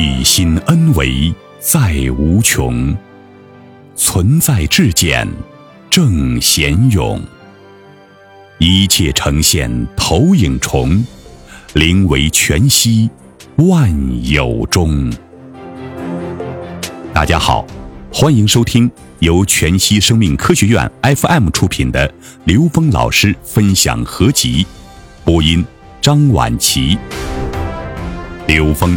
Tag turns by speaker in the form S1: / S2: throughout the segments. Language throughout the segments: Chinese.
S1: 体心恩为在无穷，存在至简正贤勇。一切呈现投影重，灵为全息万有中。大家好，欢迎收听由全息生命科学院 FM 出品的刘峰老师分享合集，播音张婉琪。刘峰。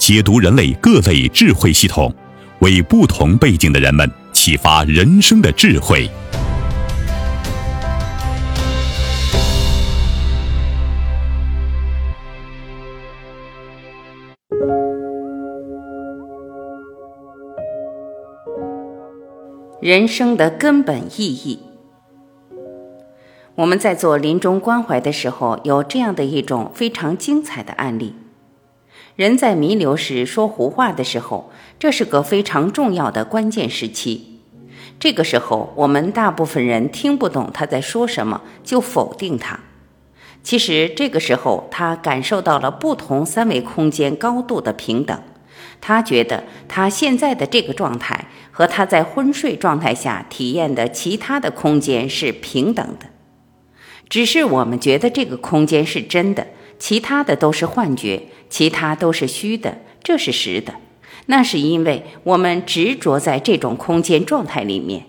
S1: 解读人类各类智慧系统。为不同背景的人们启发人生的智慧。
S2: 人生的根本意义。我们在做临终关怀的时候，有这样的一种非常精彩的案例。人在弥留时说胡话的时候，这是个非常重要的关键时期。这个时候，我们大部分人听不懂他在说什么，就否定他。其实，这个时候他感受到了不同三维空间高度的平等。他觉得他现在的这个状态和他在昏睡状态下体验的其他的空间是平等的，只是我们觉得这个空间是真的。其他的都是幻觉，其他都是虚的，这是实的。那是因为我们执着在这种空间状态里面。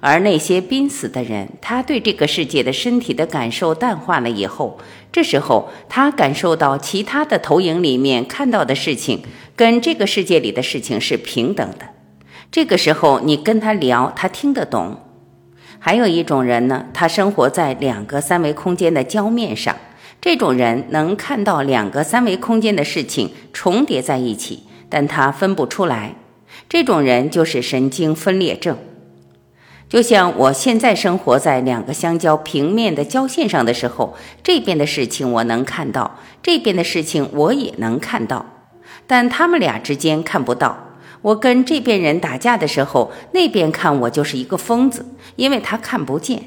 S2: 而那些濒死的人，他对这个世界的身体的感受淡化了以后，这时候他感受到其他的投影里面看到的事情，跟这个世界里的事情是平等的。这个时候你跟他聊，他听得懂。还有一种人呢，他生活在两个三维空间的交面上。这种人能看到两个三维空间的事情重叠在一起，但他分不出来。这种人就是神经分裂症。就像我现在生活在两个相交平面的交线上的时候，这边的事情我能看到，这边的事情我也能看到，但他们俩之间看不到。我跟这边人打架的时候，那边看我就是一个疯子，因为他看不见。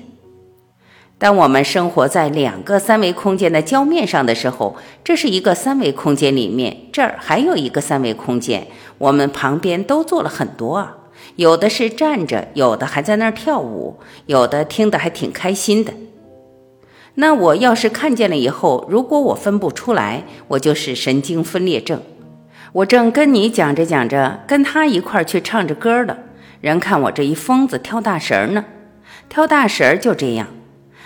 S2: 当我们生活在两个三维空间的交面上的时候，这是一个三维空间里面，这儿还有一个三维空间，我们旁边都坐了很多啊，有的是站着，有的还在那儿跳舞，有的听得还挺开心的。那我要是看见了以后，如果我分不出来，我就是神经分裂症。我正跟你讲着讲着，跟他一块儿去唱着歌了，人看我这一疯子跳大神呢，跳大神就这样。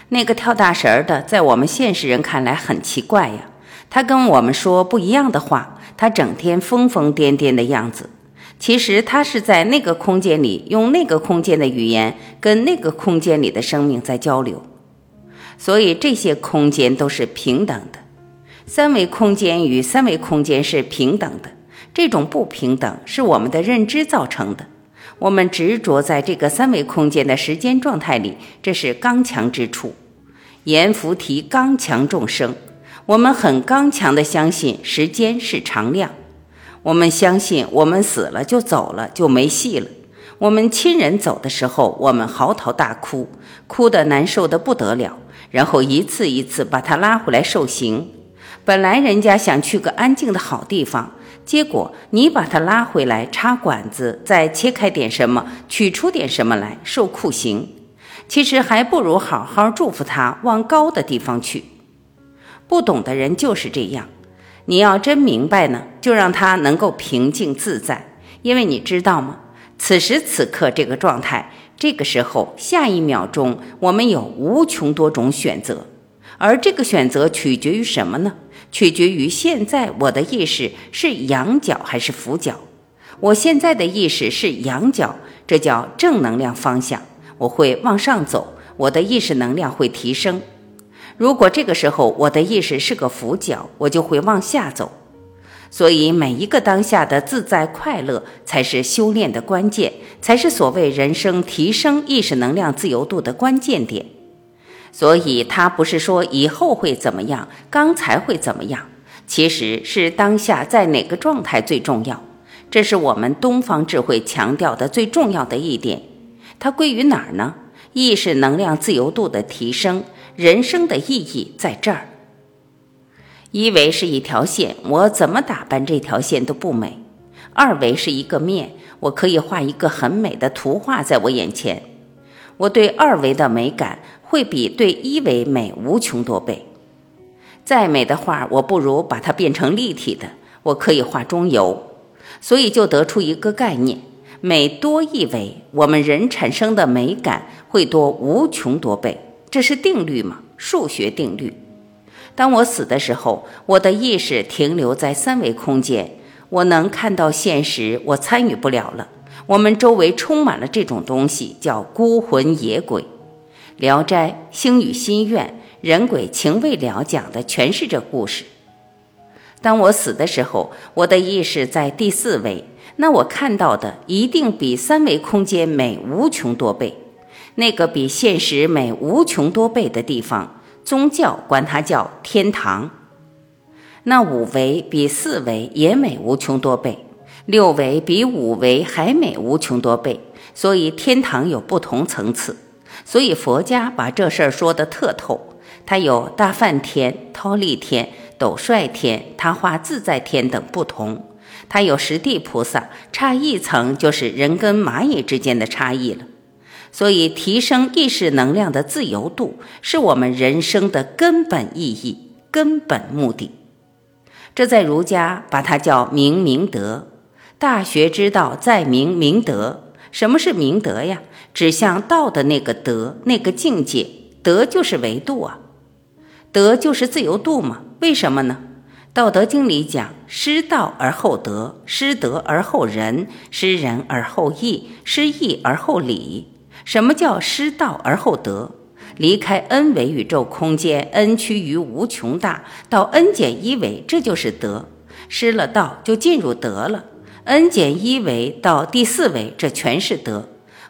S2: 那个跳大神的，在我们现实人看来很奇怪呀。他跟我们说不一样的话，他整天疯疯癫癫的样子。其实他是在那个空间里，用那个空间的语言跟那个空间里的生命在交流。所以这些空间都是平等的，三维空间与三维空间是平等的。这种不平等是我们的认知造成的。我们执着在这个三维空间的时间状态里，这是刚强之处。阎浮提刚强众生，我们很刚强的相信时间是常量。我们相信我们死了就走了就没戏了。我们亲人走的时候，我们嚎啕大哭，哭得难受的不得了，然后一次一次把他拉回来受刑。本来人家想去个安静的好地方。结果你把他拉回来插管子，再切开点什么，取出点什么来受酷刑，其实还不如好好祝福他往高的地方去。不懂的人就是这样，你要真明白呢，就让他能够平静自在，因为你知道吗？此时此刻这个状态，这个时候下一秒钟，我们有无穷多种选择，而这个选择取决于什么呢？取决于现在我的意识是仰角还是俯角。我现在的意识是仰角，这叫正能量方向，我会往上走，我的意识能量会提升。如果这个时候我的意识是个俯角，我就会往下走。所以每一个当下的自在快乐，才是修炼的关键，才是所谓人生提升意识能量自由度的关键点。所以，它不是说以后会怎么样，刚才会怎么样，其实是当下在哪个状态最重要。这是我们东方智慧强调的最重要的一点。它归于哪儿呢？意识能量自由度的提升，人生的意义在这儿。一维是一条线，我怎么打扮这条线都不美；二维是一个面，我可以画一个很美的图画在我眼前。我对二维的美感会比对一维美无穷多倍。再美的画，我不如把它变成立体的，我可以画中游。所以就得出一个概念：美多一维，我们人产生的美感会多无穷多倍。这是定律吗？数学定律。当我死的时候，我的意识停留在三维空间，我能看到现实，我参与不了了。我们周围充满了这种东西，叫孤魂野鬼。《聊斋》星语心愿，人鬼情未了，讲的全是这故事。当我死的时候，我的意识在第四维，那我看到的一定比三维空间美无穷多倍。那个比现实美无穷多倍的地方。宗教管它叫天堂，那五维比四维也美无穷多倍，六维比五维还美无穷多倍，所以天堂有不同层次。所以佛家把这事儿说得特透，它有大梵天、忉利天、斗率天、他化自在天等不同，它有十地菩萨，差一层就是人跟蚂蚁之间的差异了。所以，提升意识能量的自由度是我们人生的根本意义、根本目的。这在儒家把它叫明明德。大学之道，在明明德。什么是明德呀？指向道的那个德，那个境界。德就是维度啊，德就是自由度嘛。为什么呢？《道德经》里讲：失道而后德，失德而后仁，失仁而后义，失义而后礼。什么叫失道而后德？离开 n 维宇宙空间，n 趋于无穷大，到 n 减一维，这就是德。失了道，就进入德了。n 减一维到第四维，这全是德。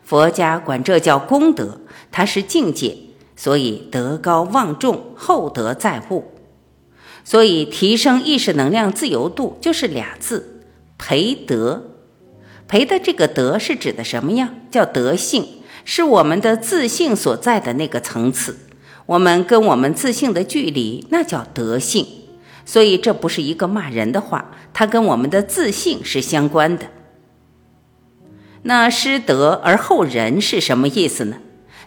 S2: 佛家管这叫功德，它是境界。所以德高望重，厚德载物。所以提升意识能量自由度，就是俩字：培德。培的这个德是指的什么呀？叫德性。是我们的自信所在的那个层次，我们跟我们自信的距离，那叫德性。所以这不是一个骂人的话，它跟我们的自信是相关的。那失德而后仁是什么意思呢？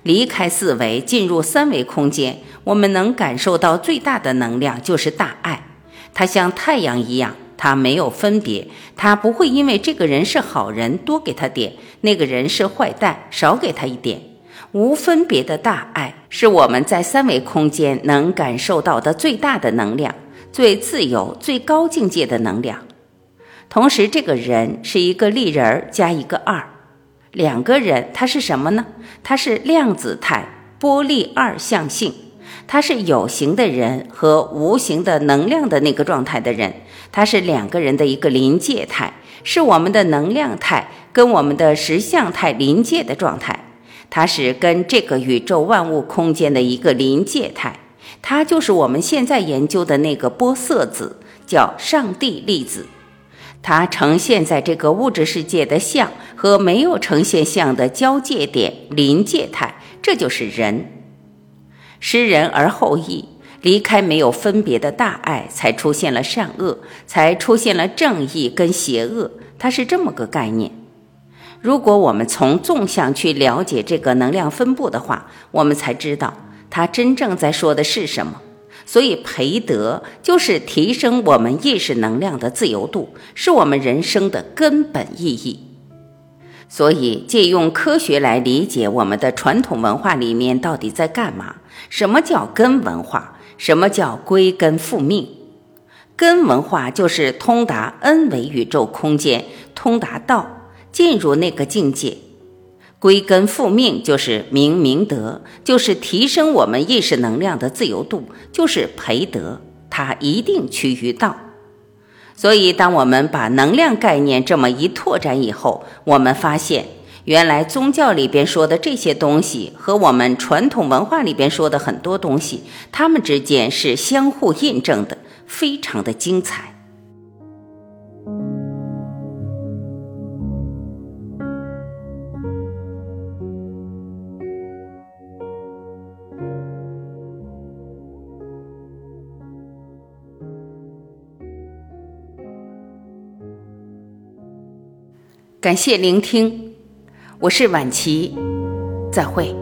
S2: 离开四维，进入三维空间，我们能感受到最大的能量就是大爱，它像太阳一样。它没有分别，它不会因为这个人是好人多给他点，那个人是坏蛋少给他一点。无分别的大爱是我们在三维空间能感受到的最大的能量，最自由、最高境界的能量。同时，这个人是一个立人加一个二，两个人，他是什么呢？他是量子态波粒二象性。他是有形的人和无形的能量的那个状态的人，他是两个人的一个临界态，是我们的能量态跟我们的实相态临界的状态，它是跟这个宇宙万物空间的一个临界态，它就是我们现在研究的那个波色子，叫上帝粒子，它呈现在这个物质世界的相和没有呈现相的交界点临界态，这就是人。失人而后义，离开没有分别的大爱，才出现了善恶，才出现了正义跟邪恶。它是这么个概念。如果我们从纵向去了解这个能量分布的话，我们才知道它真正在说的是什么。所以，培德就是提升我们意识能量的自由度，是我们人生的根本意义。所以，借用科学来理解我们的传统文化里面到底在干嘛？什么叫根文化？什么叫归根复命？根文化就是通达 n 维宇宙空间，通达道，进入那个境界。归根复命就是明明德，就是提升我们意识能量的自由度，就是培德，它一定趋于道。所以，当我们把能量概念这么一拓展以后，我们发现，原来宗教里边说的这些东西和我们传统文化里边说的很多东西，它们之间是相互印证的，非常的精彩。感谢聆听，我是晚琪，再会。